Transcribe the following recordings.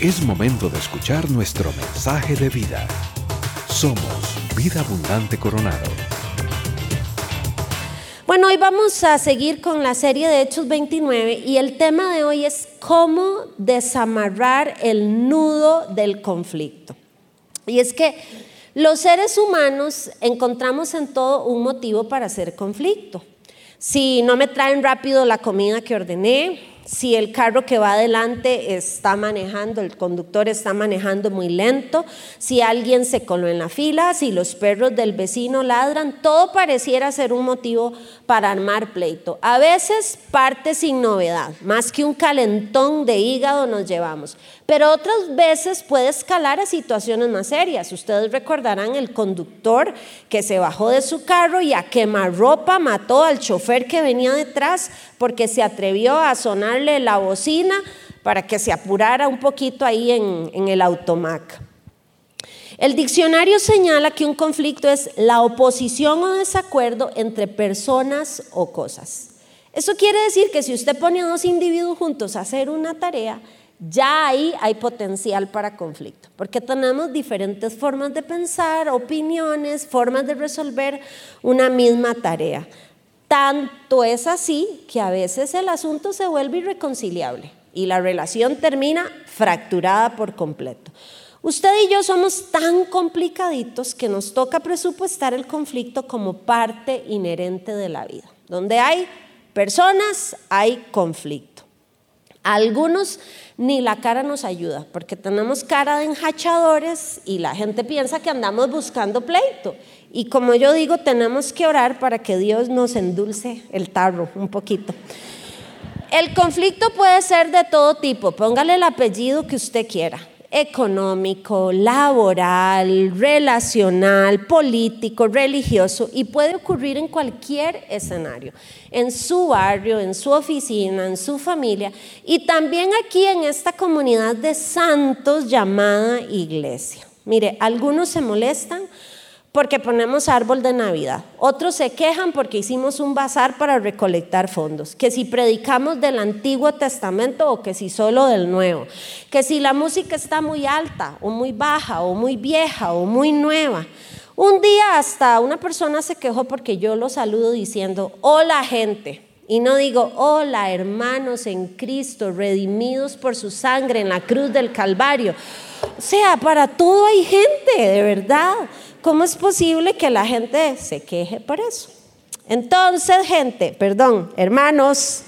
Es momento de escuchar nuestro mensaje de vida. Somos Vida Abundante Coronado. Bueno, hoy vamos a seguir con la serie de Hechos 29 y el tema de hoy es cómo desamarrar el nudo del conflicto. Y es que los seres humanos encontramos en todo un motivo para hacer conflicto. Si no me traen rápido la comida que ordené, si el carro que va adelante está manejando, el conductor está manejando muy lento, si alguien se coló en la fila, si los perros del vecino ladran, todo pareciera ser un motivo para armar pleito. A veces parte sin novedad, más que un calentón de hígado nos llevamos, pero otras veces puede escalar a situaciones más serias. Ustedes recordarán el conductor que se bajó de su carro y a quemarropa mató al chofer que venía detrás porque se atrevió a sonarle la bocina para que se apurara un poquito ahí en, el automac. El diccionario señala que un conflicto es la oposición o desacuerdo entre personas o cosas. Eso quiere decir que si usted pone a dos individuos juntos a hacer una tarea, ya ahí hay potencial para conflicto, porque tenemos diferentes formas de pensar, opiniones, formas de resolver una misma tarea. Tanto es así que a veces el asunto se vuelve irreconciliable y la relación termina fracturada por completo. Usted y yo somos tan complicaditos que nos toca presupuestar el conflicto como parte inherente de la vida. Donde hay personas, hay conflicto. Algunos ni la cara nos ayuda, porque tenemos cara de enjachadores y la gente piensa que andamos buscando pleito. Y como yo digo, tenemos que orar para que Dios nos endulce el tarro un poquito. El conflicto puede ser de todo tipo, póngale el apellido que usted quiera económico, laboral, relacional, político, religioso y puede ocurrir en cualquier escenario, en su barrio, en su oficina, en su familia y también aquí en esta comunidad de santos llamada iglesia. Mire, algunos se molestan porque ponemos árbol de Navidad. Otros se quejan porque hicimos un bazar para recolectar fondos. Que si predicamos del Antiguo Testamento o que si solo del Nuevo. Que si la música está muy alta o muy baja o muy vieja o muy nueva. Un día hasta una persona se quejó porque yo lo saludo diciendo, hola gente. Y no digo, hola hermanos en Cristo, redimidos por su sangre en la cruz del Calvario. O sea, para todo hay gente, de verdad. ¿Cómo es posible que la gente se queje por eso? Entonces, gente, perdón, hermanos,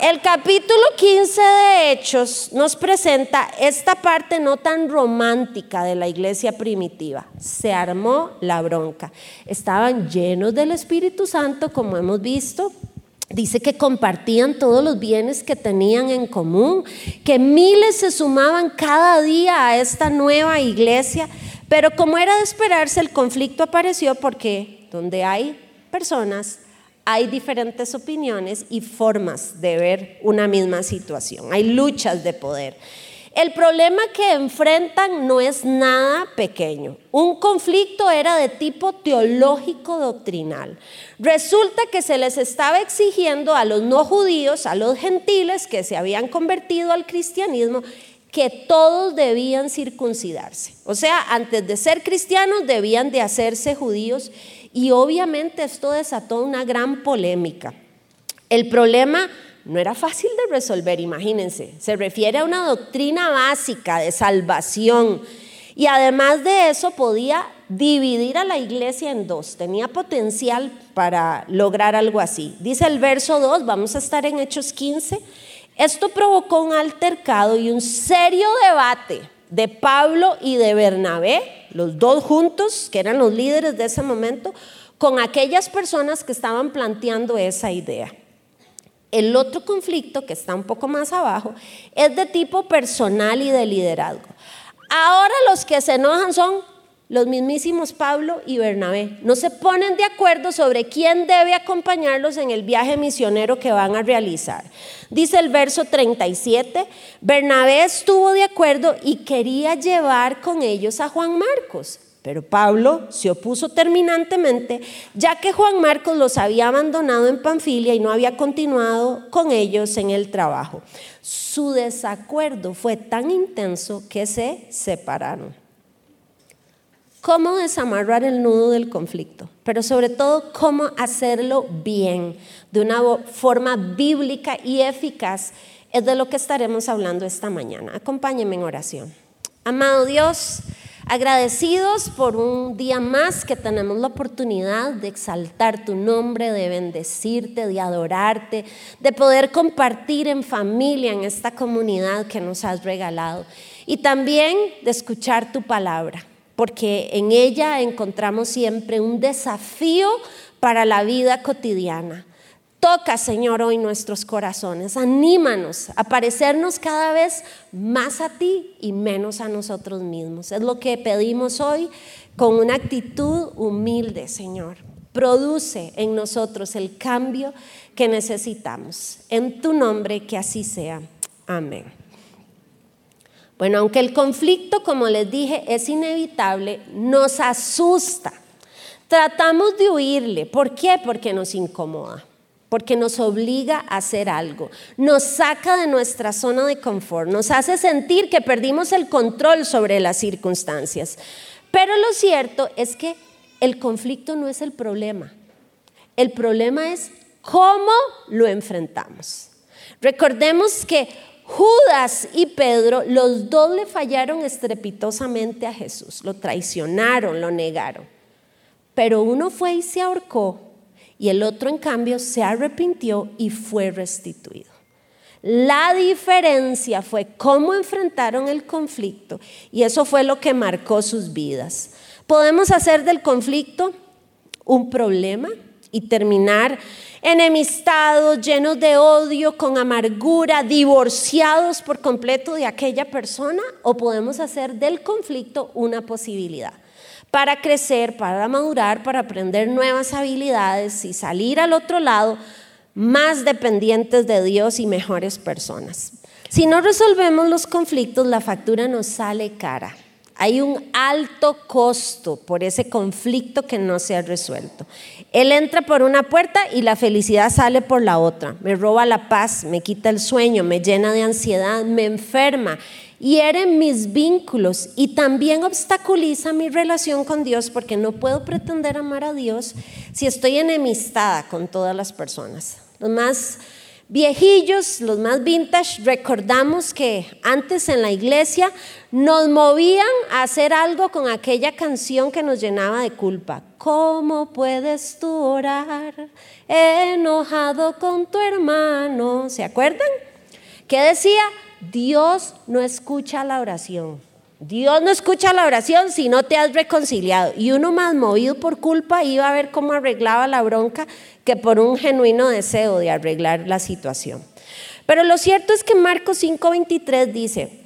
el capítulo 15 de Hechos nos presenta esta parte no tan romántica de la iglesia primitiva. Se armó la bronca. Estaban llenos del Espíritu Santo, como hemos visto. Dice que compartían todos los bienes que tenían en común, que miles se sumaban cada día a esta nueva iglesia pero como era de esperarse, el conflicto apareció porque donde hay personas, hay diferentes opiniones y formas de ver una misma situación. Hay luchas de poder. El problema que enfrentan no es nada pequeño. Un conflicto era de tipo teológico doctrinal. Resulta que se les estaba exigiendo a los no judíos, a los gentiles que se habían convertido al cristianismo, que todos debían circuncidarse. O sea, antes de ser cristianos debían de hacerse judíos y obviamente esto desató una gran polémica. El problema no era fácil de resolver, imagínense. Se refiere a una doctrina básica de salvación y además de eso podía dividir a la iglesia en dos. Tenía potencial para lograr algo así. Dice el verso 2, vamos a estar en Hechos 15 esto provocó un altercado y un serio debate de Pablo y de Bernabé, los dos juntos, que eran los líderes de ese momento, con aquellas personas que estaban planteando esa idea. El otro conflicto, que está un poco más abajo, es de tipo personal y de liderazgo. Ahora los que se enojan son los mismísimos Pablo y Bernabé. No se ponen de acuerdo sobre quién debe acompañarlos en el viaje misionero que van a realizar. Dice el verso 37, Bernabé estuvo de acuerdo y quería llevar con ellos a Juan Marcos, Pero Pablo se opuso terminantemente, ya que Juan Marcos los había abandonado en Panfilia y no había continuado con ellos en el trabajo. Su desacuerdo fue tan intenso que se separaron. ¿Cómo desamarrar el nudo del conflicto? Pero sobre todo, cómo hacerlo bien, de una forma bíblica y eficaz, es de lo que estaremos hablando esta mañana. Acompáñenme en oración. Amado Dios, Agradecidos por un día más que tenemos la oportunidad de exaltar tu nombre, de bendecirte, de adorarte, de poder compartir en familia en esta comunidad que nos has regalado y también de escuchar tu palabra, porque en ella encontramos siempre un desafío para la vida cotidiana. Toca, Señor, hoy nuestros corazones. Anímanos a parecernos cada vez más a ti y menos a nosotros mismos. Es lo que pedimos hoy con una actitud humilde, Señor. Produce en nosotros el cambio que necesitamos. En tu nombre, que así sea. Amén. Bueno, aunque el conflicto, como les dije, es inevitable, nos asusta. Tratamos de huirle. ¿Por qué? Porque nos incomoda porque nos obliga a hacer algo, nos saca de nuestra zona de confort, nos hace sentir que perdimos el control sobre las circunstancias. Pero lo cierto es que el conflicto no es el problema, el problema es cómo lo enfrentamos. Recordemos que Judas y Pedro, los dos le fallaron estrepitosamente a Jesús, lo traicionaron, lo negaron. Pero uno fue y se ahorcó y el otro en cambio se arrepintió y fue restituido. La diferencia fue cómo enfrentaron el conflicto y eso fue lo que marcó sus vidas. Podemos hacer del conflicto un problema y terminar enemistados, llenos de odio, con amargura, divorciados por completo de aquella persona, o podemos hacer del conflicto una posibilidad para crecer, para madurar, para aprender nuevas habilidades y salir al otro lado más dependientes de Dios y mejores personas. Si no resolvemos los conflictos, la factura nos sale cara. Hay un alto costo por ese conflicto que no se ha resuelto. Él entra por una puerta y la felicidad sale por la otra. Me roba la paz, me quita el sueño, me llena de ansiedad, me enferma hiere mis vínculos y también obstaculiza mi relación con Dios porque no puedo pretender amar a Dios si estoy enemistada con todas las personas. Los más viejillos, los más vintage, recordamos que antes en la iglesia nos movían a hacer algo con aquella canción que nos llenaba de culpa. ¿Cómo puedes tú orar enojado con tu hermano? ¿Se acuerdan? ¿Qué decía? Dios no escucha la oración. Dios no escucha la oración si no te has reconciliado. Y uno más movido por culpa iba a ver cómo arreglaba la bronca que por un genuino deseo de arreglar la situación. Pero lo cierto es que Marcos 5:23 dice,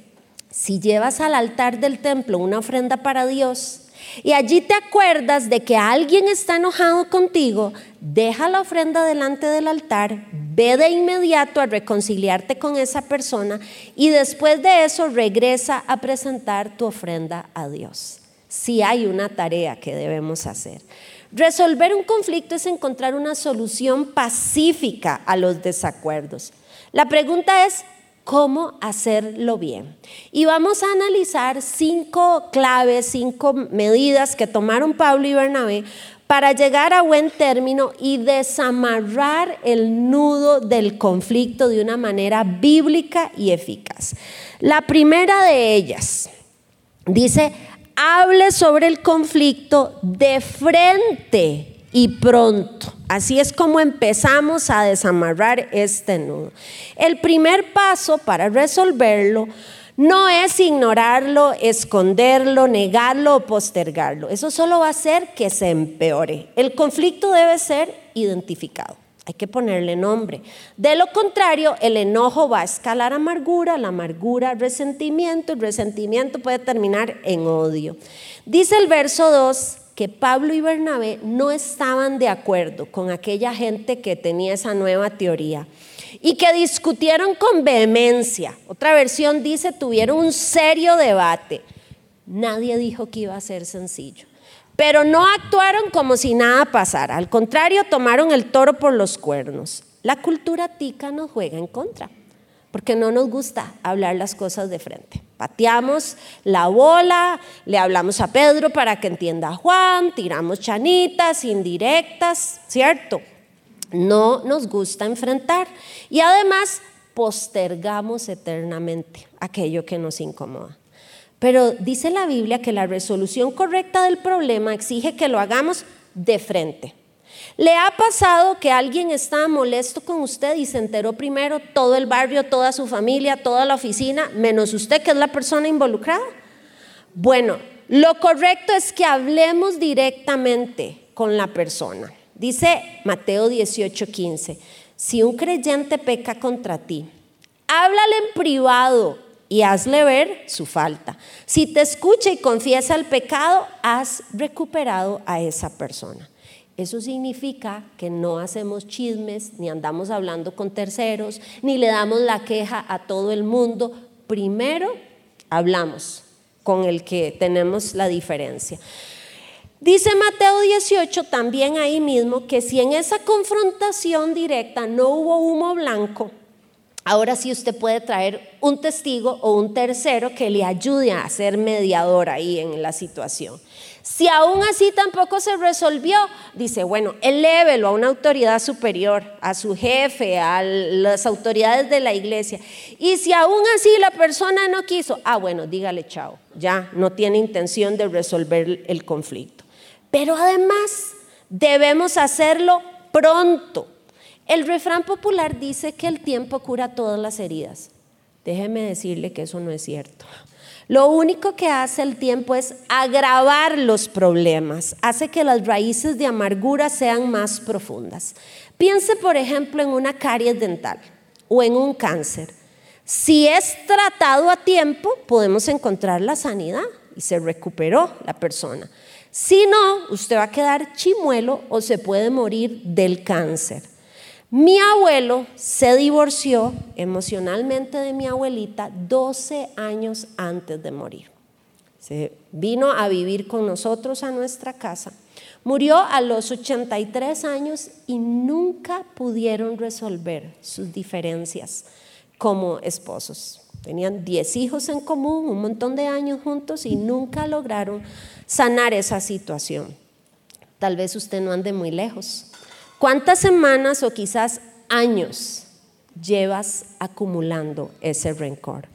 si llevas al altar del templo una ofrenda para Dios, y allí te acuerdas de que alguien está enojado contigo, deja la ofrenda delante del altar, ve de inmediato a reconciliarte con esa persona y después de eso regresa a presentar tu ofrenda a Dios. Si hay una tarea que debemos hacer. Resolver un conflicto es encontrar una solución pacífica a los desacuerdos. La pregunta es, cómo hacerlo bien. Y vamos a analizar cinco claves, cinco medidas que tomaron Pablo y Bernabé para llegar a buen término y desamarrar el nudo del conflicto de una manera bíblica y eficaz. La primera de ellas dice, hable sobre el conflicto de frente y pronto. Así es como empezamos a desamarrar este nudo. El primer paso para resolverlo no es ignorarlo, esconderlo, negarlo o postergarlo. Eso solo va a hacer que se empeore. El conflicto debe ser identificado. Hay que ponerle nombre. De lo contrario, el enojo va a escalar amargura, la amargura resentimiento, el resentimiento puede terminar en odio. Dice el verso 2 que Pablo y Bernabé no estaban de acuerdo con aquella gente que tenía esa nueva teoría y que discutieron con vehemencia. Otra versión dice, tuvieron un serio debate. Nadie dijo que iba a ser sencillo. pero no actuaron como si nada pasara. Al contrario, tomaron el toro por los cuernos. La cultura tica nos juega en contra, porque no nos gusta hablar las cosas de frente. Pateamos la bola, le hablamos a Pedro para que entienda a Juan, tiramos chanitas, indirectas, ¿cierto? No nos gusta enfrentar. Y además postergamos eternamente aquello que nos incomoda. Pero dice la Biblia que la resolución correcta del problema exige que lo hagamos de frente. ¿Le ha pasado que alguien está molesto con usted y se enteró primero todo el barrio, toda su familia, toda la oficina, menos usted que es la persona involucrada? Bueno, lo correcto es que hablemos directamente con la persona. Dice Mateo 18:15, si un creyente peca contra ti, háblale en privado y hazle ver su falta. Si te escucha y confiesa el pecado, has recuperado a esa persona. Eso significa que no hacemos chismes, ni andamos hablando con terceros, ni le damos la queja a todo el mundo. Primero hablamos con el que tenemos la diferencia. Dice Mateo 18 también ahí mismo que si en esa confrontación directa no hubo humo blanco, Ahora sí usted puede traer un testigo o un tercero que le ayude a ser mediador ahí en la situación. Si aún así tampoco se resolvió, dice, bueno, elévelo a una autoridad superior, a su jefe, a las autoridades de la iglesia. Y si aún así la persona no quiso, ah, bueno, dígale chao, ya no tiene intención de resolver el conflicto. Pero además debemos hacerlo pronto el refrán popular dice que el tiempo cura todas las heridas. Déjeme decirle que eso no es cierto. Lo único que hace el tiempo es agravar los problemas, hace que las raíces de amargura sean más profundas. Piense, por ejemplo, en una caries dental o en un cáncer. Si es tratado a tiempo, podemos encontrar la sanidad y se recuperó la persona. Si no, usted va a quedar chimuelo o se puede morir del cáncer. Mi abuelo se divorció emocionalmente de mi abuelita 12 años antes de morir. Se vino a vivir con nosotros a nuestra casa. Murió a los 83 años y nunca pudieron resolver sus diferencias como esposos. Tenían 10 hijos en común, un montón de años juntos y nunca lograron sanar esa situación. Tal vez usted no ande muy lejos. ¿Cuántas semanas o quizás años llevas acumulando ese rencor?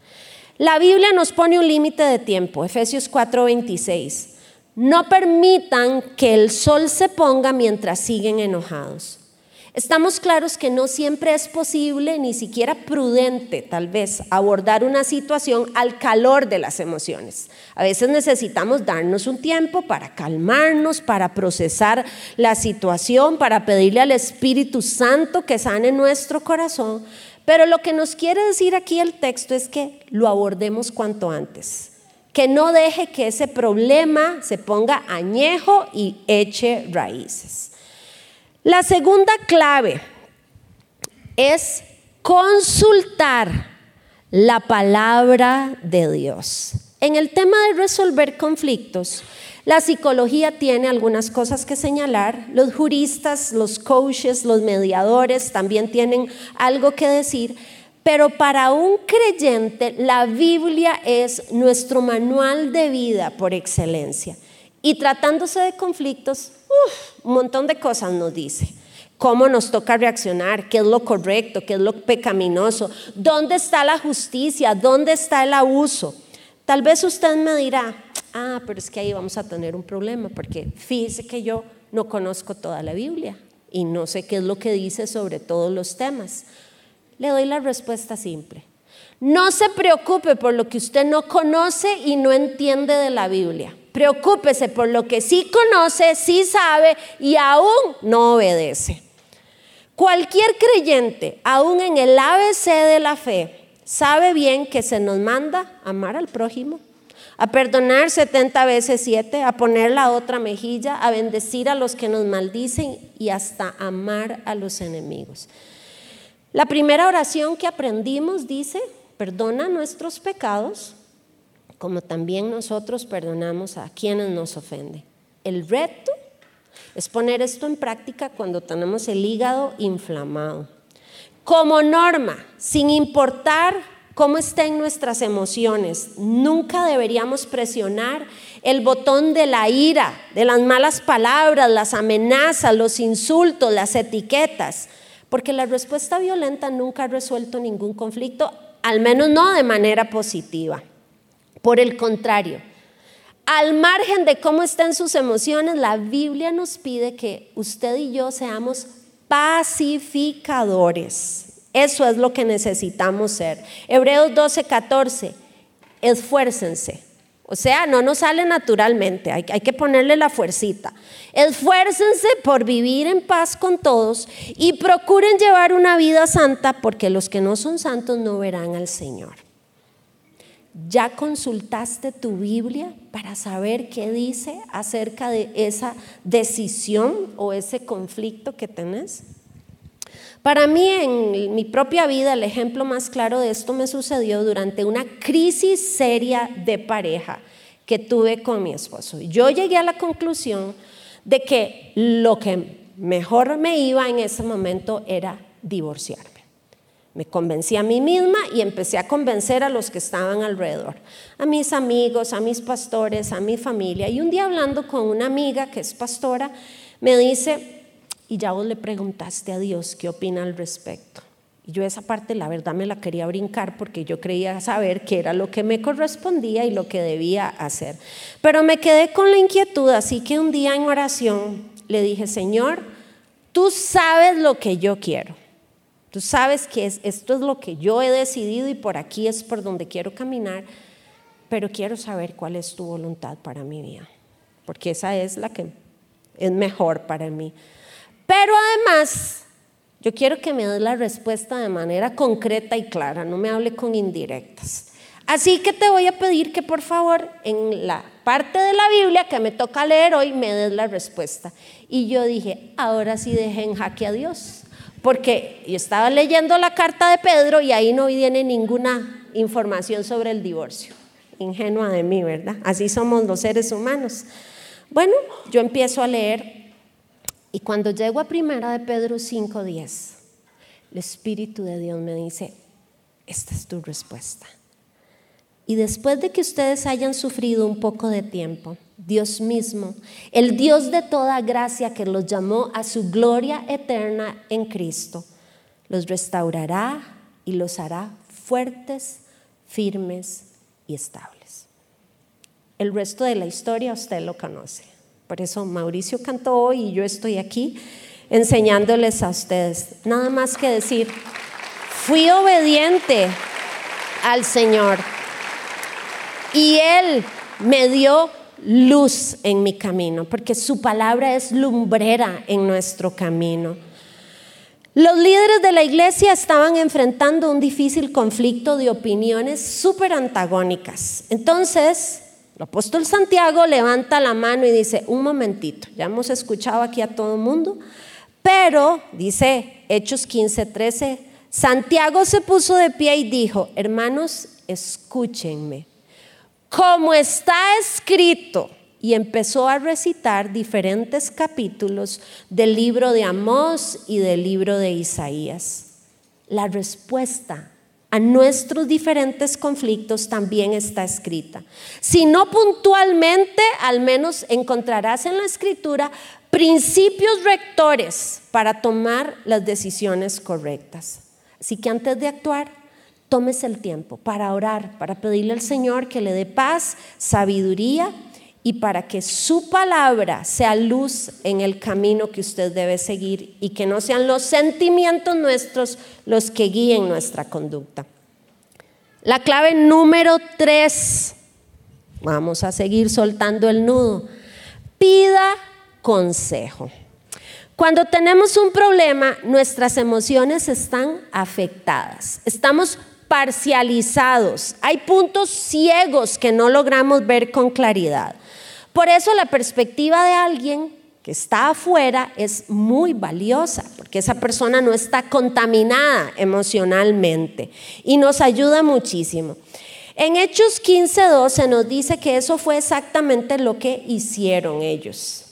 La Biblia nos pone un límite de tiempo, Efesios 4:26. No permitan que el sol se ponga mientras siguen enojados. Estamos claros que no siempre es posible, ni siquiera prudente tal vez, abordar una situación al calor de las emociones. A veces necesitamos darnos un tiempo para calmarnos, para procesar la situación, para pedirle al Espíritu Santo que sane nuestro corazón. Pero lo que nos quiere decir aquí el texto es que lo abordemos cuanto antes. Que no deje que ese problema se ponga añejo y eche raíces. La segunda clave es consultar la palabra de Dios. En el tema de resolver conflictos, la psicología tiene algunas cosas que señalar, los juristas, los coaches, los mediadores también tienen algo que decir, pero para un creyente la Biblia es nuestro manual de vida por excelencia. Y tratándose de conflictos, un montón de cosas nos dice. Cómo nos toca reaccionar, qué es lo correcto, qué es lo pecaminoso, dónde está la justicia, dónde está el abuso. Tal vez usted me dirá, ah, pero es que ahí vamos a tener un problema, porque fíjese que yo no conozco toda la Biblia y no sé qué es lo que dice sobre todos los temas. Le doy la respuesta simple. No se preocupe por lo que usted no conoce y no entiende de la Biblia. Preocúpese por lo que sí conoce, sí sabe y aún no obedece. Cualquier creyente, aún en el ABC de la fe, sabe bien que se nos manda amar al prójimo, a perdonar 70 veces 7, a poner la otra mejilla, a bendecir a los que nos maldicen y hasta amar a los enemigos. La primera oración que aprendimos dice, perdona nuestros pecados como también nosotros perdonamos a quienes nos ofenden. El reto es poner esto en práctica cuando tenemos el hígado inflamado. Como norma, sin importar cómo estén nuestras emociones, nunca deberíamos presionar el botón de la ira, de las malas palabras, las amenazas, los insultos, las etiquetas, porque la respuesta violenta nunca ha resuelto ningún conflicto, al menos no de manera positiva. Por el contrario, al margen de cómo estén sus emociones, la Biblia nos pide que usted y yo seamos pacificadores. Eso es lo que necesitamos ser. Hebreos 12, 14, esfuércense. O sea, no nos sale naturalmente, hay, hay, que ponerle la fuercita. Esfuércense por vivir en paz con todos y procuren llevar una vida santa porque los que no son santos no verán al Señor. ¿Ya consultaste tu Biblia para saber qué dice acerca de esa decisión o ese conflicto que tenés? Para mí, en mi propia vida, el ejemplo más claro de esto me sucedió durante una crisis seria de pareja que tuve con mi esposo. Yo llegué a la conclusión de que lo que mejor me iba en ese momento era divorciarme. Me convencí a mí misma y empecé a convencer a los que estaban alrededor, a mis amigos, a mis pastores, a mi familia. Y un día hablando con una amiga que es pastora, me dice, y ya vos le preguntaste a Dios qué opina al respecto. Y yo esa parte la verdad me la quería brincar porque yo creía saber qué era lo que me correspondía y lo que debía hacer. Pero me quedé con la inquietud, así que un día en oración le dije, Señor, tú sabes lo que yo quiero. Tú sabes que esto es lo que yo he decidido y por aquí es por donde quiero caminar, pero quiero saber cuál es tu voluntad para mi vida, porque esa es la que es mejor para mí. Pero además, yo quiero que me des la respuesta de manera concreta y clara, no me hable con indirectas. Así que te voy a pedir que por favor en la parte de la Biblia que me toca leer hoy me des la respuesta. Y yo dije, ahora sí dejen en jaque a Dios, porque yo estaba leyendo la carta de Pedro y ahí no viene ninguna información sobre el divorcio. Ingenua de mí, ¿verdad? Así somos los seres humanos. Bueno, yo empiezo a leer y cuando llego a primera de Pedro 5:10, el Espíritu de Dios me dice, esta es tu respuesta. Y después de que ustedes hayan sufrido un poco de tiempo, Dios mismo, el Dios de toda gracia que los llamó a su gloria eterna en Cristo, los restaurará y los hará fuertes, firmes y estables. El resto de la historia usted lo conoce. Por eso Mauricio cantó hoy y yo estoy aquí enseñándoles a ustedes. Nada más que decir, fui obediente al Señor y Él me dio luz en mi camino, porque su palabra es lumbrera en nuestro camino. Los líderes de la iglesia estaban enfrentando un difícil conflicto de opiniones súper antagónicas. Entonces, el apóstol Santiago levanta la mano y dice, un momentito, ya hemos escuchado aquí a todo el mundo, pero dice Hechos 15, 13, Santiago se puso de pie y dijo, hermanos, escúchenme, como está escrito, y empezó a recitar diferentes capítulos del libro de Amós y del libro de Isaías. La respuesta a nuestros diferentes conflictos también está escrita. Si no puntualmente, al menos encontrarás en la escritura principios rectores para tomar las decisiones correctas. Así que antes de actuar, tomes el tiempo para orar, para pedirle al Señor que le dé paz, sabiduría y para que su palabra sea luz en el camino que usted debe seguir y que no sean los sentimientos nuestros los que guíen nuestra conducta. La clave número tres, vamos a seguir soltando el nudo, pida consejo. Cuando tenemos un problema, nuestras emociones están afectadas, estamos parcializados, hay puntos ciegos que no logramos ver con claridad. Por eso la perspectiva de alguien que está afuera es muy valiosa, porque esa persona no está contaminada emocionalmente y nos ayuda muchísimo. En Hechos 15.2 se nos dice que eso fue exactamente lo que hicieron ellos.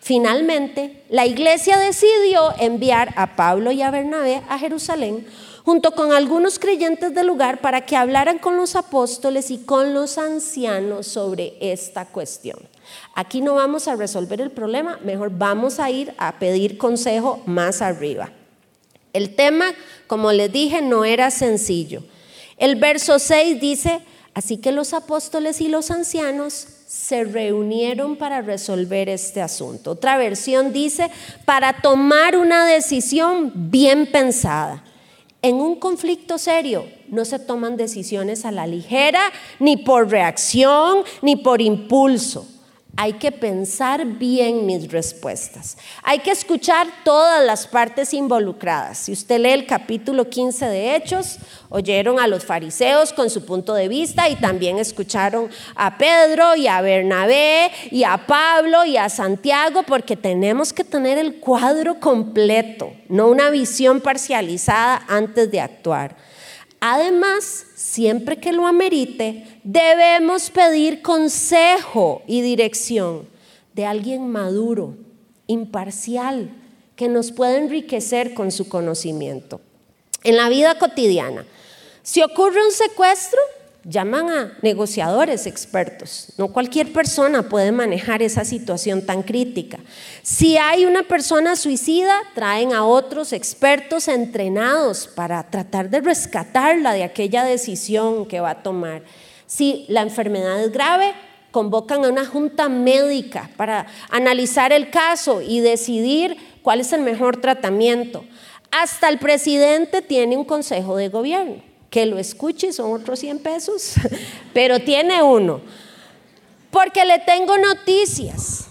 Finalmente, la iglesia decidió enviar a Pablo y a Bernabé a Jerusalén junto con algunos creyentes del lugar para que hablaran con los apóstoles y con los ancianos sobre esta cuestión. Aquí no vamos a resolver el problema, mejor vamos a ir a pedir consejo más arriba. El tema, como les dije, no era sencillo. El verso 6 dice, así que los apóstoles y los ancianos se reunieron para resolver este asunto. Otra versión dice, para tomar una decisión bien pensada. En un conflicto serio no se toman decisiones a la ligera, ni por reacción, ni por impulso. Hay que pensar bien mis respuestas. Hay que escuchar todas las partes involucradas. Si usted lee el capítulo 15 de Hechos, oyeron a los fariseos con su punto de vista y también escucharon a Pedro y a Bernabé y a Pablo y a Santiago porque tenemos que tener el cuadro completo, no una visión parcializada antes de actuar. Además, siempre que lo amerite, debemos pedir consejo y dirección de alguien maduro, imparcial, que nos pueda enriquecer con su conocimiento. En la vida cotidiana, si ocurre un secuestro, llaman a negociadores expertos. No cualquier persona puede manejar esa situación tan crítica. Si hay una persona suicida, traen a otros expertos entrenados para tratar de rescatarla de aquella decisión que va a tomar. Si la enfermedad es grave, convocan a una junta médica para analizar el caso y decidir cuál es el mejor tratamiento. Hasta el presidente tiene un consejo de gobierno que lo escuche, son otros 100 pesos, pero tiene uno. Porque le tengo noticias.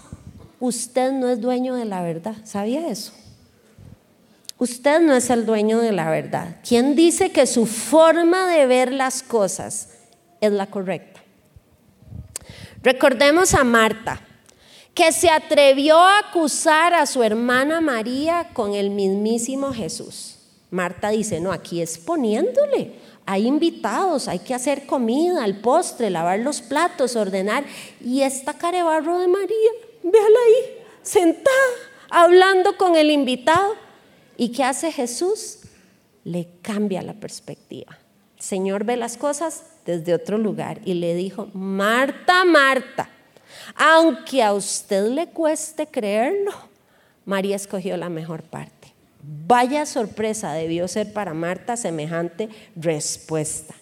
Usted no es dueño de la verdad, ¿sabía eso? Usted no es el dueño de la verdad. ¿Quién dice que su forma de ver las cosas es la correcta? Recordemos a Marta, que se atrevió a acusar a su hermana María con el mismísimo Jesús. Marta dice, no, aquí es poniéndole hay invitados, hay que hacer comida, el postre, lavar los platos, ordenar. Y esta carebarro de María, véala ahí, sentada, hablando con el invitado. ¿Y qué hace Jesús? Le cambia la perspectiva. El Señor ve las cosas desde otro lugar y le dijo, Marta, Marta, aunque a usted le cueste creerlo, María escogió la mejor parte. Vaya sorpresa debió ser para Marta semejante respuesta.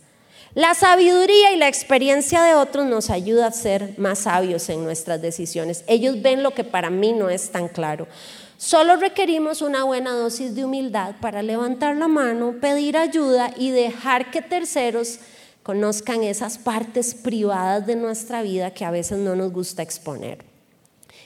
La sabiduría y la experiencia de otros nos ayuda a ser más sabios en nuestras decisiones. Ellos ven lo que para mí no es tan claro. Solo requerimos una buena dosis de humildad para levantar la mano, pedir ayuda y dejar que terceros conozcan esas partes privadas de nuestra vida que a veces no nos gusta exponer.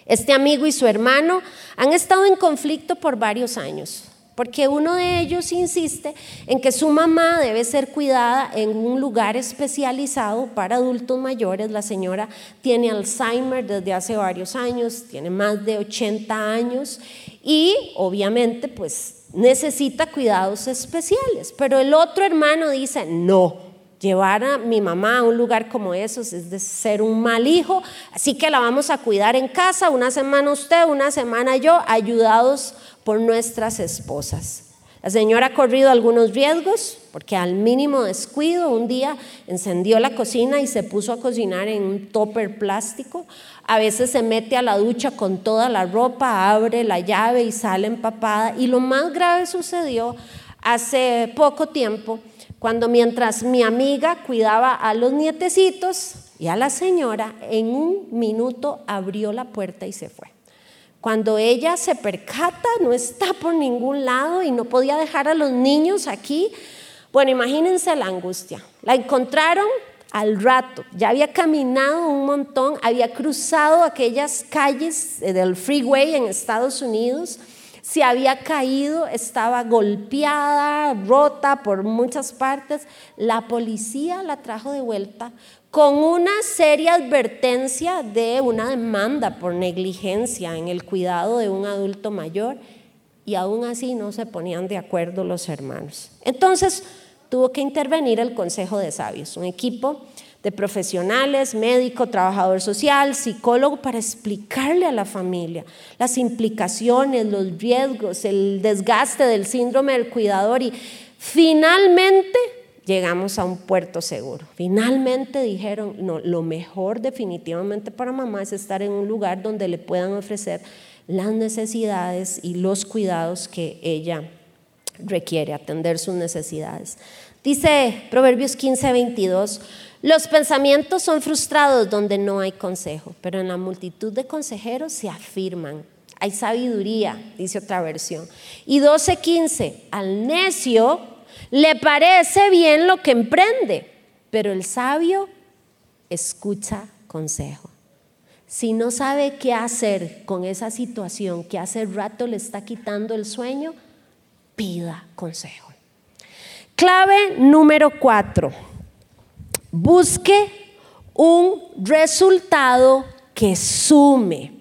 Este amigo y su hermano han estado en conflicto por varios años porque uno de ellos insiste en que su mamá debe ser cuidada en un lugar especializado para adultos mayores. La señora tiene Alzheimer desde hace varios años, tiene más de 80 años y obviamente pues necesita cuidados especiales. Pero el otro hermano dice, no, llevar a mi mamá a un lugar como esos es de ser un mal hijo, así que la vamos a cuidar en casa, una semana usted, una semana yo, ayudados por nuestras esposas. La señora ha corrido algunos riesgos porque al mínimo descuido un día encendió la cocina y se puso a cocinar en un topper plástico. A veces se mete a la ducha con toda la ropa, abre la llave y sale empapada. Y lo más grave sucedió hace poco tiempo cuando mientras mi amiga cuidaba a los nietecitos y a la señora, en un minuto abrió la puerta y se fue. Cuando ella se percata, no está por ningún lado y no podía dejar a los niños aquí. Bueno, imagínense la angustia. La encontraron al rato, ya había caminado un montón, había cruzado aquellas calles del freeway en Estados Unidos, se había caído, estaba golpeada, rota por muchas partes. La policía la trajo de vuelta con una seria advertencia de una demanda por negligencia en el cuidado de un adulto mayor y aún así no se ponían de acuerdo los hermanos. Entonces tuvo que intervenir el Consejo de Sabios, un equipo de profesionales, médico, trabajador social, psicólogo, para explicarle a la familia las implicaciones, los riesgos, el desgaste del síndrome del cuidador y finalmente llegamos a un puerto seguro. Finalmente dijeron, no, lo mejor definitivamente para mamá es estar en un lugar donde le puedan ofrecer las necesidades y los cuidados que ella requiere, atender sus necesidades. Dice Proverbios 15, 22, los pensamientos son frustrados donde no hay consejo, pero en la multitud de consejeros se afirman. Hay sabiduría, dice otra versión. Y 12:15, al necio le parece bien lo que emprende, pero el sabio escucha consejo. Si no sabe qué hacer con esa situación que hace rato le está quitando el sueño, pida consejo. Clave número cuatro Busque un resultado que sume.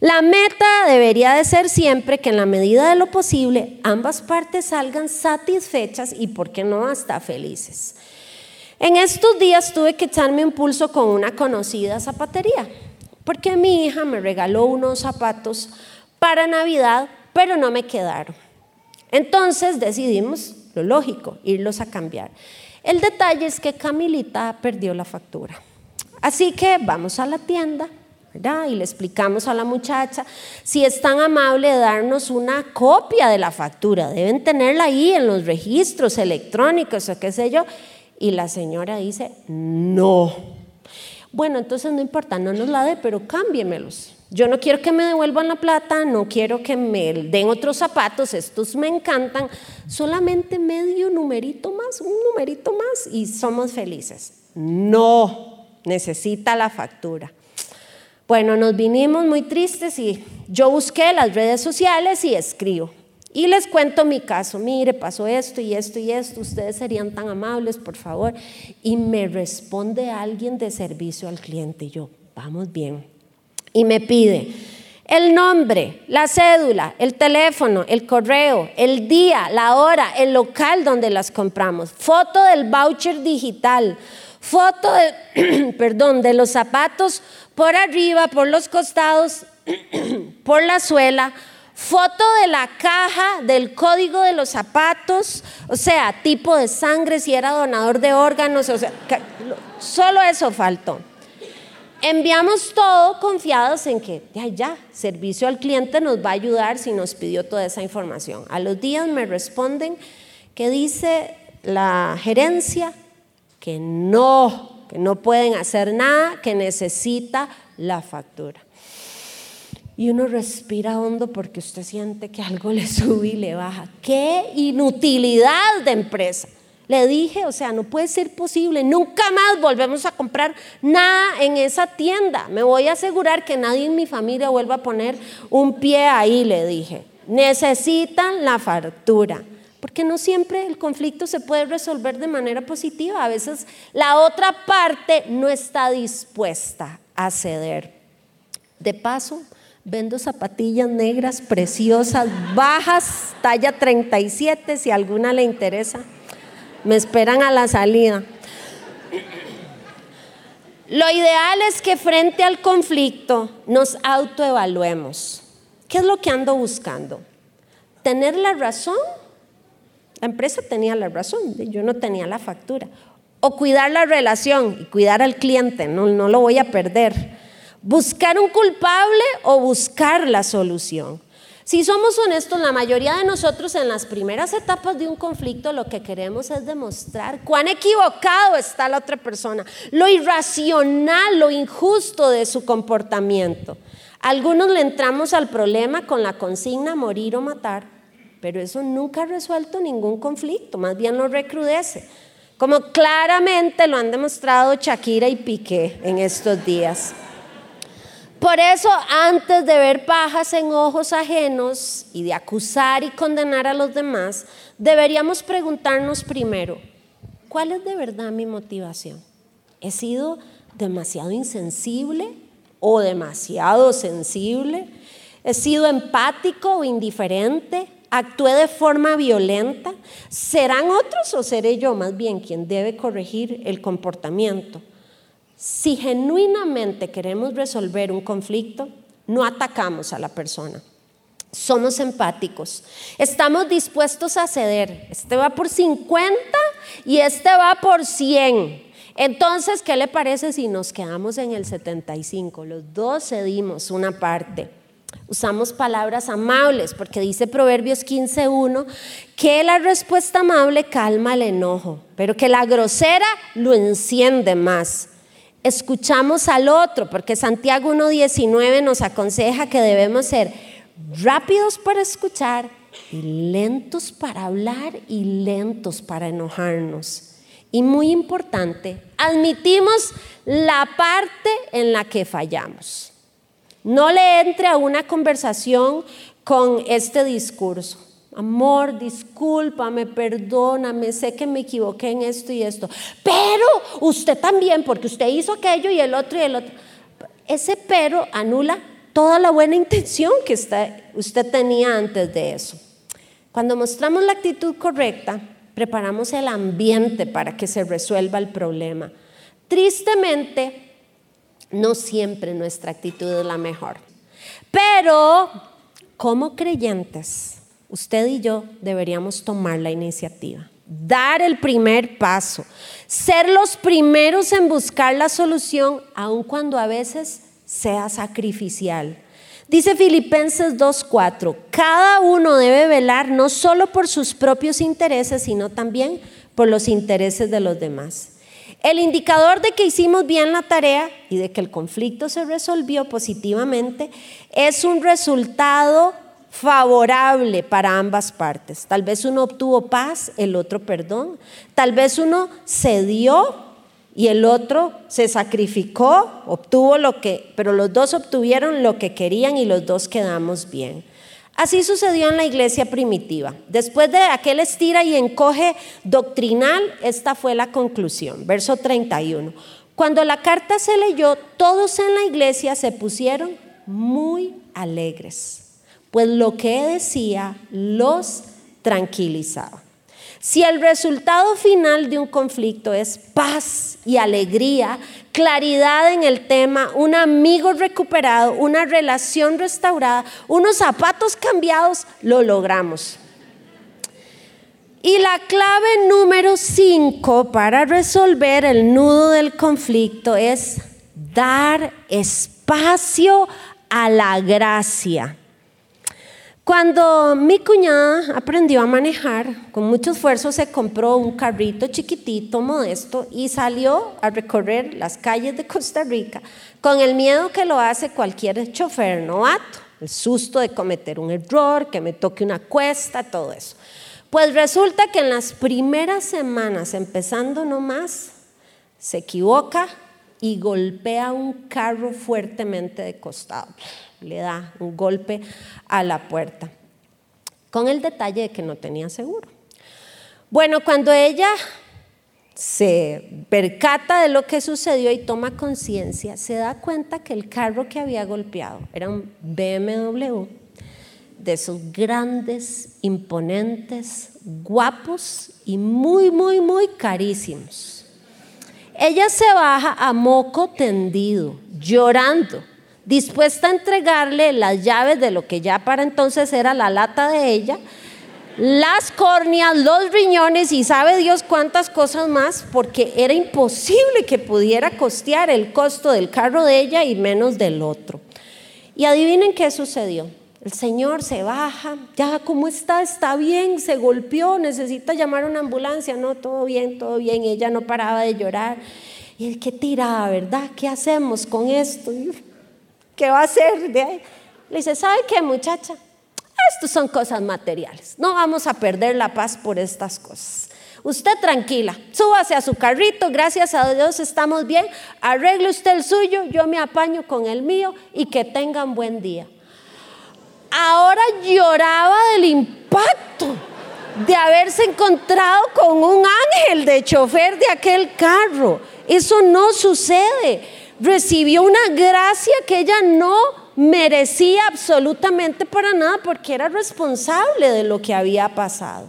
La meta debería de ser siempre que en la medida de lo posible ambas partes salgan satisfechas y, ¿por qué no, hasta felices? En estos días tuve que echarme un pulso con una conocida zapatería, porque mi hija me regaló unos zapatos para Navidad, pero no me quedaron. Entonces decidimos, lo lógico, irlos a cambiar. El detalle es que Camilita perdió la factura. Así que vamos a la tienda, ¿verdad? Y le explicamos a la muchacha si es tan amable darnos una copia de la factura. Deben tenerla ahí en los registros electrónicos o qué sé yo. Y la señora dice, no. Bueno, entonces no importa, no nos la dé, pero cámbiemelos. Yo no quiero que me devuelvan la plata, no quiero que me den otros zapatos, estos me encantan, solamente medio numerito más, un numerito más y somos felices. No, necesita la factura. Bueno, nos vinimos muy tristes y yo busqué las redes sociales y escribo. Y les cuento mi caso, mire, pasó esto y esto y esto, ustedes serían tan amables, por favor. Y me responde alguien de servicio al cliente. Y yo, vamos bien. Y me pide el nombre, la cédula, el teléfono, el correo, el día, la hora, el local donde las compramos, foto del voucher digital, foto de, perdón, de los zapatos por arriba, por los costados, por la suela, foto de la caja, del código de los zapatos, o sea, tipo de sangre, si era donador de órganos, o sea, solo eso faltó. Enviamos todo confiados en que ya, ya, servicio al cliente nos va a ayudar si nos pidió toda esa información. A los días me responden que dice la gerencia que no, que no pueden hacer nada, que necesita la factura. Y uno respira hondo porque usted siente que algo le sube y le baja. ¡Qué inutilidad de empresa! Le dije, o sea, no puede ser posible, nunca más volvemos a comprar nada en esa tienda. Me voy a asegurar que nadie en mi familia vuelva a poner un pie ahí, le dije. Necesitan la factura. Porque no siempre el conflicto se puede resolver de manera positiva. A veces la otra parte no está dispuesta a ceder. De paso, vendo zapatillas negras preciosas, bajas, talla 37, si alguna le interesa. Me esperan a la salida. Lo ideal es que frente al conflicto nos autoevaluemos. ¿Qué es lo que ando buscando? ¿Tener la razón? La empresa tenía la razón, yo no tenía la factura. O cuidar la relación y cuidar al cliente, no, no lo voy a perder. Buscar un culpable o buscar la solución. Si somos honestos, la mayoría de nosotros en las primeras etapas de un conflicto lo que queremos es demostrar cuán equivocado está la otra persona, lo irracional, lo injusto de su comportamiento. Algunos le entramos al problema con la consigna morir o matar, pero eso nunca ha resuelto ningún conflicto, más bien lo recrudece, como claramente lo han demostrado Shakira y Piqué en estos días. Por eso, antes de ver pajas en ojos ajenos y de acusar y condenar a los demás, deberíamos preguntarnos primero, ¿cuál es de verdad mi motivación? ¿He sido demasiado insensible o demasiado sensible? ¿He sido empático o indiferente? ¿Actué de forma violenta? ¿Serán otros o seré yo más bien quien debe corregir el comportamiento? Si genuinamente queremos resolver un conflicto, no atacamos a la persona. Somos empáticos. Estamos dispuestos a ceder. Este va por 50 y este va por 100. Entonces, ¿qué le parece si nos quedamos en el 75? Los dos cedimos una parte. Usamos palabras amables porque dice Proverbios 15.1 que la respuesta amable calma el enojo, pero que la grosera lo enciende más. Escuchamos al otro porque Santiago 1.19 nos aconseja que debemos ser rápidos para escuchar y lentos para hablar y lentos para enojarnos. Y muy importante, admitimos la parte en la que fallamos. No le entre a una conversación con este discurso. Amor, discúlpame, perdóname, sé que me equivoqué en esto y esto. Pero usted también, porque usted hizo aquello y el otro y el otro. Ese pero anula toda la buena intención que usted tenía antes de eso. Cuando mostramos la actitud correcta, preparamos el ambiente para que se resuelva el problema. Tristemente, no siempre nuestra actitud es la mejor. Pero, como creyentes, usted y yo deberíamos tomar la iniciativa, dar el primer paso, ser los primeros en buscar la solución, aun cuando a veces sea sacrificial. Dice Filipenses 2.4, cada uno debe velar no solo por sus propios intereses, sino también por los intereses de los demás. El indicador de que hicimos bien la tarea y de que el conflicto se resolvió positivamente es un resultado favorable para ambas partes. Tal vez uno obtuvo paz, el otro perdón. Tal vez uno cedió y el otro se sacrificó, obtuvo lo que, pero los dos obtuvieron lo que querían y los dos quedamos bien. Así sucedió en la iglesia primitiva. Después de aquel estira y encoge doctrinal, esta fue la conclusión. Verso 31. Cuando la carta se leyó, todos en la iglesia se pusieron muy alegres, pues lo que decía los tranquilizaba. Si el resultado final de un conflicto es paz y alegría, claridad en el tema, un amigo recuperado, una relación restaurada, unos zapatos cambiados, lo logramos. Y la clave número cinco para resolver el nudo del conflicto es dar espacio a la gracia. Cuando mi cuñada aprendió a manejar, con mucho esfuerzo se compró un carrito chiquitito, modesto, y salió a recorrer las calles de Costa Rica con el miedo que lo hace cualquier chofer novato, el susto de cometer un error, que me toque una cuesta, todo eso. Pues resulta que en las primeras semanas, empezando nomás, se equivoca y golpea un carro fuertemente de costado le da un golpe a la puerta, con el detalle de que no tenía seguro. Bueno, cuando ella se percata de lo que sucedió y toma conciencia, se da cuenta que el carro que había golpeado era un BMW de esos grandes, imponentes, guapos y muy, muy, muy carísimos. Ella se baja a moco tendido, llorando, dispuesta a entregarle las llaves de lo que ya para entonces era la lata de ella, las córneas, los riñones y sabe Dios cuántas cosas más, porque era imposible que pudiera costear el costo del carro de ella y menos del otro. Y adivinen qué sucedió. El señor se baja, ya, ¿cómo está? Está bien, se golpeó, necesita llamar a una ambulancia, no, todo bien, todo bien. ella no paraba de llorar. Y él, qué tirada, ¿verdad? ¿Qué hacemos con esto? ¿Qué va a hacer? Le dice, ¿sabe qué muchacha? Estos son cosas materiales. No vamos a perder la paz por estas cosas. Usted tranquila, súbase a su carrito, gracias a Dios estamos bien, arregle usted el suyo, yo me apaño con el mío y que tengan buen día. Ahora lloraba del impacto de haberse encontrado con un ángel de chofer de aquel carro. Eso no sucede recibió una gracia que ella no merecía absolutamente para nada porque era responsable de lo que había pasado.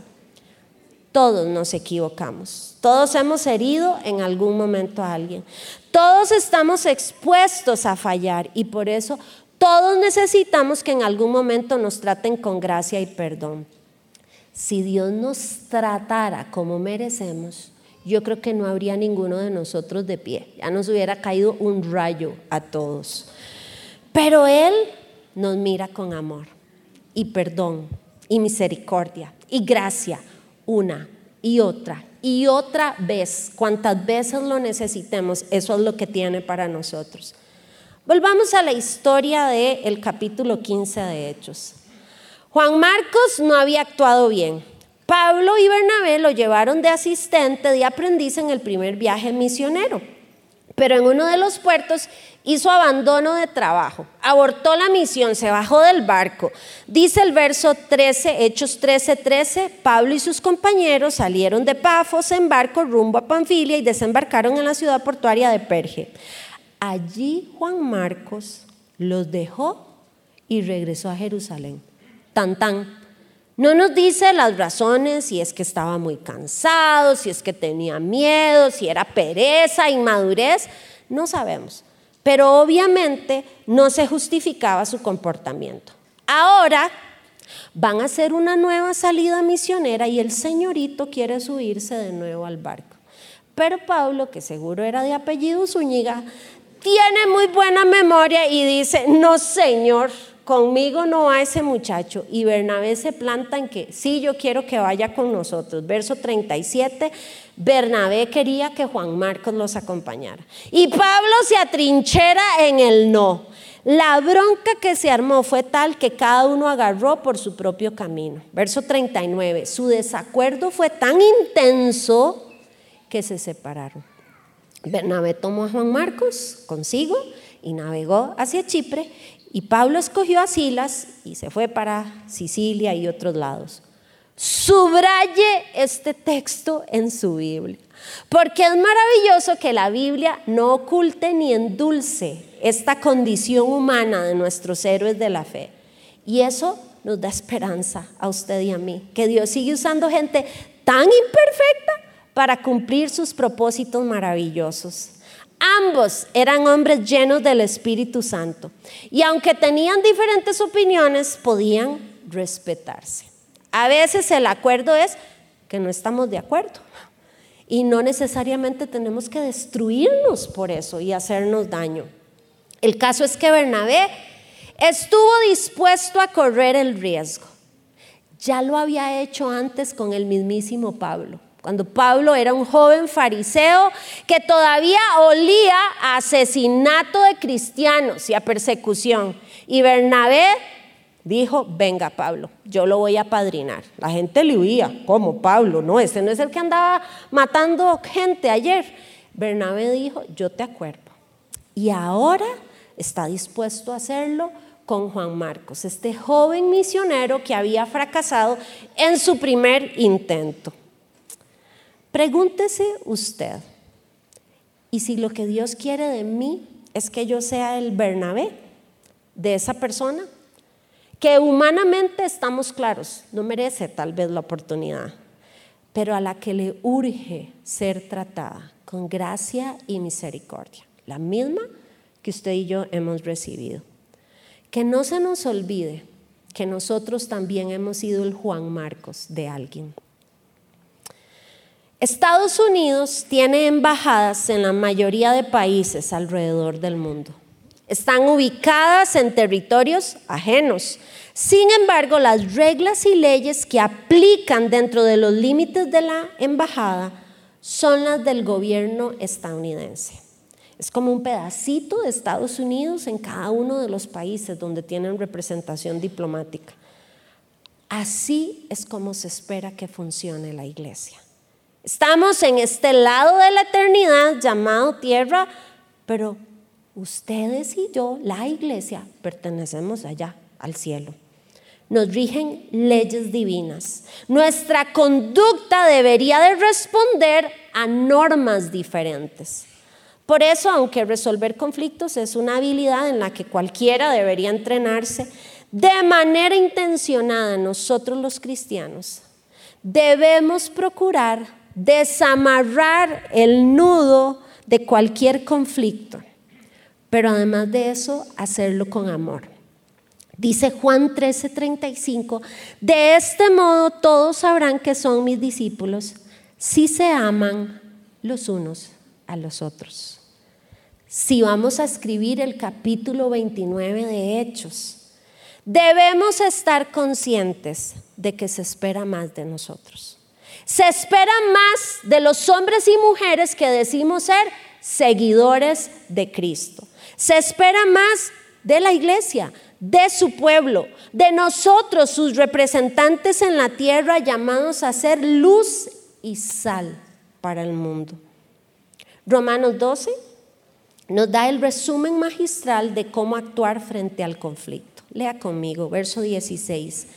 Todos nos equivocamos, Todos hemos herido en algún momento a alguien. Todos estamos expuestos a fallar y por eso todos necesitamos que en algún momento nos traten con gracia y perdón. Si Dios nos tratara como merecemos, yo creo que no habría ninguno de nosotros de pie. Ya nos hubiera caído un rayo a todos. Pero Él nos mira con amor y perdón y misericordia y gracia una y otra y otra vez, cuantas veces lo necesitemos, eso es lo que tiene para nosotros. Volvamos a la historia del capítulo 15 de Hechos. Juan Marcos no había actuado bien. Pablo y Bernabé lo llevaron de asistente, de aprendiz en el primer viaje misionero. Pero en uno de los puertos hizo abandono de trabajo, abortó la misión, se bajó del barco. Dice el verso 13, Hechos 13, 13, Pablo y sus compañeros salieron de Pafos en barco rumbo a Panfilia y desembarcaron en la ciudad portuaria de Perge. Allí Juan Marcos los dejó y regresó a Jerusalén. Tan tan. No nos dice las razones, si es que estaba muy cansado, si es que tenía miedo, si era pereza, inmadurez, no sabemos. Pero obviamente no se justificaba su comportamiento. Ahora van a hacer una nueva salida misionera y el señorito quiere subirse de nuevo al barco. Pero Pablo, que seguro era de apellido Zúñiga, tiene muy buena memoria y dice, no señor, conmigo no va ese muchacho. Y Bernabé se planta en que, sí, yo quiero que vaya con nosotros. Verso 37, Bernabé quería que Juan Marcos los acompañara. Y Pablo se atrinchera en el no. La bronca que se armó fue tal que cada uno agarró por su propio camino. Verso 39, su desacuerdo fue tan intenso que se separaron. Bernabé tomó a Juan Marcos consigo y navegó hacia Chipre y Pablo escogió a Silas y se fue para Sicilia y otros lados. Subraye este texto en su Biblia, porque es maravilloso que la Biblia no oculte ni endulce esta condición humana de nuestros héroes de la fe. Y eso nos da esperanza a usted y a mí, que Dios sigue usando gente tan imperfecta para cumplir sus propósitos maravillosos. Ambos eran hombres llenos del Espíritu Santo y aunque tenían diferentes opiniones, podían respetarse. A veces el acuerdo es que no estamos de acuerdo y no necesariamente tenemos que destruirnos por eso y hacernos daño. El caso es que Bernabé estuvo dispuesto a correr el riesgo. Ya lo había hecho antes con el mismísimo Pablo cuando Pablo era un joven fariseo que todavía olía a asesinato de cristianos y a persecución. Y Bernabé dijo, venga Pablo, yo lo voy a padrinar. La gente le huía, ¿cómo Pablo? No, ese no es el que andaba matando gente ayer. Bernabé dijo, yo te acuerdo. Y ahora está dispuesto a hacerlo con Juan Marcos, este joven misionero que había fracasado en su primer intento. Pregúntese usted, ¿y si lo que Dios quiere de mí es que yo sea el Bernabé de esa persona? Que humanamente estamos claros, no merece tal vez la oportunidad, pero a la que le urge ser tratada con gracia y misericordia, la misma que usted y yo hemos recibido. Que no se nos olvide que nosotros también hemos sido el Juan Marcos de alguien. Estados Unidos tiene embajadas en la mayoría de países alrededor del mundo. Están ubicadas en territorios ajenos. Sin embargo, las reglas y leyes que aplican dentro de los límites de la embajada son las del gobierno estadounidense. Es como un pedacito de Estados Unidos en cada uno de los países donde tienen representación diplomática. Así es como se espera que funcione la iglesia. Estamos en este lado de la eternidad llamado tierra, pero ustedes y yo, la iglesia, pertenecemos allá, al cielo. Nos rigen leyes divinas. Nuestra conducta debería de responder a normas diferentes. Por eso, aunque resolver conflictos es una habilidad en la que cualquiera debería entrenarse, de manera intencionada nosotros los cristianos debemos procurar desamarrar el nudo de cualquier conflicto, pero además de eso, hacerlo con amor. Dice Juan 13:35, de este modo todos sabrán que son mis discípulos si se aman los unos a los otros. Si vamos a escribir el capítulo 29 de Hechos, debemos estar conscientes de que se espera más de nosotros. Se espera más de los hombres y mujeres que decimos ser seguidores de Cristo. Se espera más de la iglesia, de su pueblo, de nosotros, sus representantes en la tierra, llamados a ser luz y sal para el mundo. Romanos 12 nos da el resumen magistral de cómo actuar frente al conflicto. Lea conmigo, verso 16.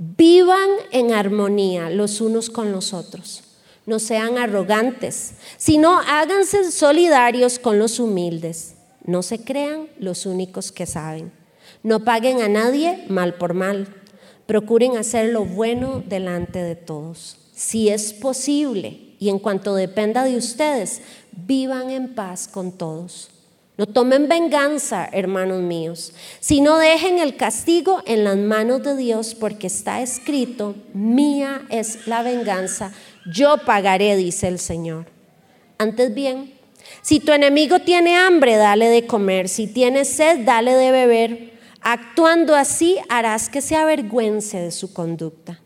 Vivan en armonía los unos con los otros. No sean arrogantes, sino háganse solidarios con los humildes. No se crean los únicos que saben. No paguen a nadie mal por mal. Procuren hacer lo bueno delante de todos. Si es posible y en cuanto dependa de ustedes, vivan en paz con todos. No tomen venganza, hermanos míos, sino dejen el castigo en las manos de Dios, porque está escrito, mía es la venganza, yo pagaré, dice el Señor. Antes bien, si tu enemigo tiene hambre, dale de comer, si tiene sed, dale de beber. Actuando así, harás que se avergüence de su conducta.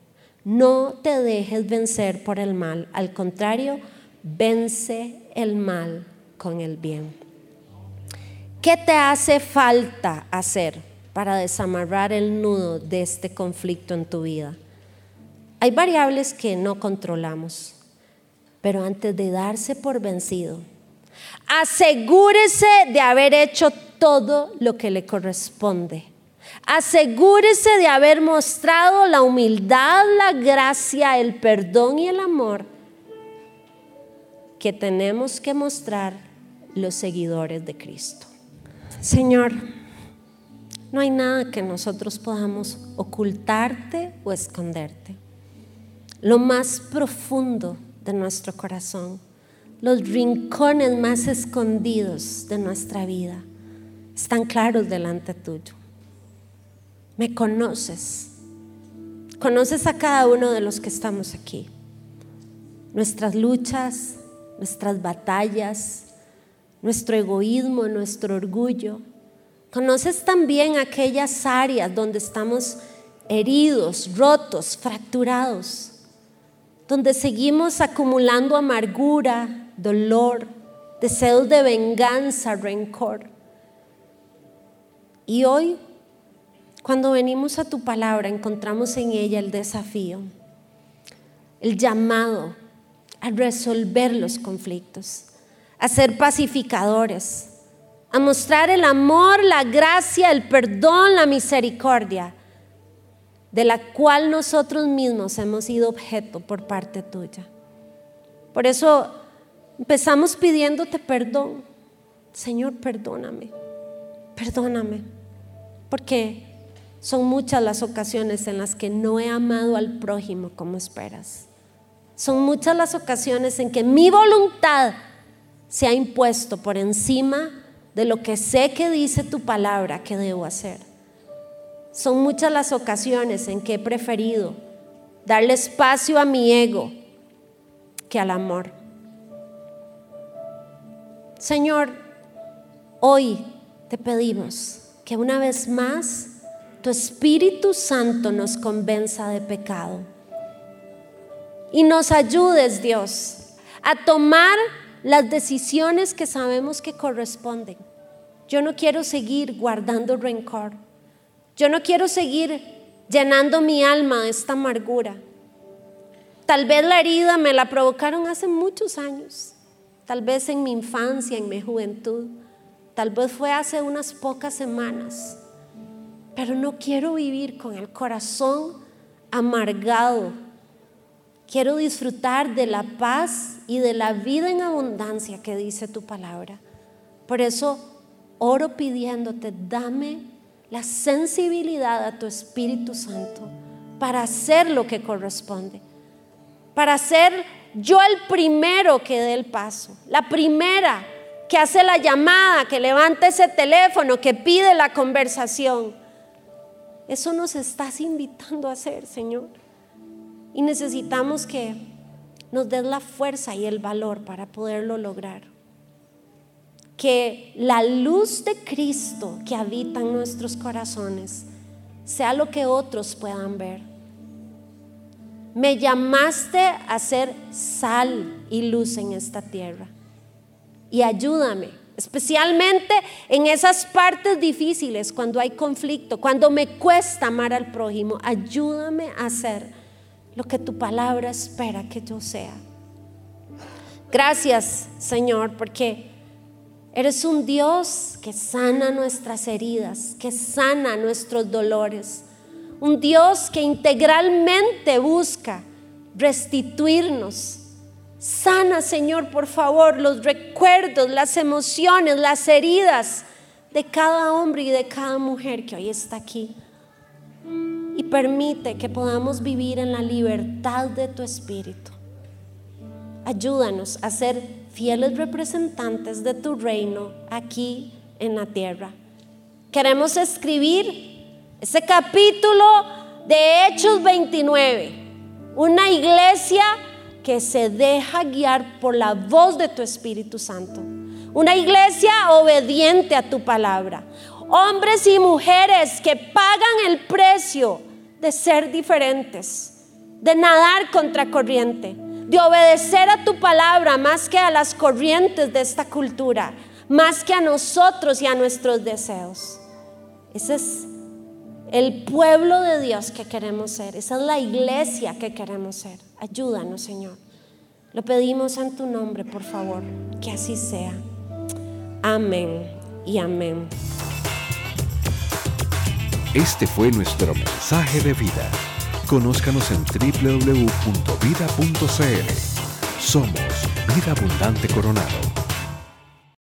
No te dejes vencer por el mal, al contrario, vence el mal con el bien. ¿Qué te hace falta hacer para desamarrar el nudo de este conflicto en tu vida? Hay variables que no controlamos, pero antes de darse por vencido, asegúrese de haber hecho todo lo que le corresponde. Asegúrese de haber mostrado la humildad, la gracia, el perdón y el amor que tenemos que mostrar los seguidores de Cristo. Señor, no hay nada que nosotros podamos ocultarte o esconderte. Lo más profundo de nuestro corazón, los rincones más escondidos de nuestra vida, están claros delante tuyo. Me conoces. Conoces a cada uno de los que estamos aquí. Nuestras luchas, nuestras batallas, nuestro egoísmo, nuestro orgullo. Conoces también aquellas áreas donde estamos heridos, rotos, fracturados, donde seguimos acumulando amargura, dolor, deseos de venganza, rencor. Y hoy, cuando venimos a tu palabra, encontramos en ella el desafío, el llamado a resolver los conflictos a ser pacificadores, a mostrar el amor, la gracia, el perdón, la misericordia, de la cual nosotros mismos hemos sido objeto por parte tuya. Por eso empezamos pidiéndote perdón. Señor, perdóname, perdóname, porque son muchas las ocasiones en las que no he amado al prójimo como esperas. Son muchas las ocasiones en que mi voluntad se ha impuesto por encima de lo que sé que dice tu palabra que debo hacer. Son muchas las ocasiones en que he preferido darle espacio a mi ego que al amor. Señor, hoy te pedimos que una vez más tu Espíritu Santo nos convenza de pecado y nos ayudes, Dios, a tomar las decisiones que sabemos que corresponden. Yo no quiero seguir guardando rencor. Yo no quiero seguir llenando mi alma de esta amargura. Tal vez la herida me la provocaron hace muchos años, tal vez en mi infancia, en mi juventud, tal vez fue hace unas pocas semanas, pero no quiero vivir con el corazón amargado Quiero disfrutar de la paz y de la vida en abundancia que dice tu palabra. Por eso oro pidiéndote, dame la sensibilidad a tu Espíritu Santo para hacer lo que corresponde, para hacer yo el primero que dé el paso, la primera que hace la llamada, que levanta ese teléfono, que pide la conversación. Eso nos estás invitando a hacer, Señor. Y necesitamos que nos des la fuerza y el valor para poderlo lograr. Que la luz de Cristo que habita en nuestros corazones sea lo que otros puedan ver. Me llamaste a ser sal y luz en esta tierra. Y ayúdame, especialmente en esas partes difíciles, cuando hay conflicto, cuando me cuesta amar al prójimo. Ayúdame a hacer lo que tu palabra espera que yo sea. Gracias, Señor, porque eres un Dios que sana nuestras heridas, que sana nuestros dolores. Un Dios que integralmente busca restituirnos. Sana, Señor, por favor, los recuerdos, las emociones, las heridas de cada hombre y de cada mujer que hoy está aquí permite que podamos vivir en la libertad de tu espíritu. Ayúdanos a ser fieles representantes de tu reino aquí en la tierra. Queremos escribir ese capítulo de Hechos 29, una iglesia que se deja guiar por la voz de tu Espíritu Santo. Una iglesia obediente a tu palabra hombres y mujeres que pagan el precio de ser diferentes, de nadar contra corriente, de obedecer a tu palabra más que a las corrientes de esta cultura, más que a nosotros y a nuestros deseos. Ese es el pueblo de Dios que queremos ser, esa es la iglesia que queremos ser. Ayúdanos, Señor. Lo pedimos en tu nombre, por favor, que así sea. Amén y amén. Este fue nuestro mensaje de vida. Conózcanos en www.vida.cl. Somos Vida Abundante Coronado.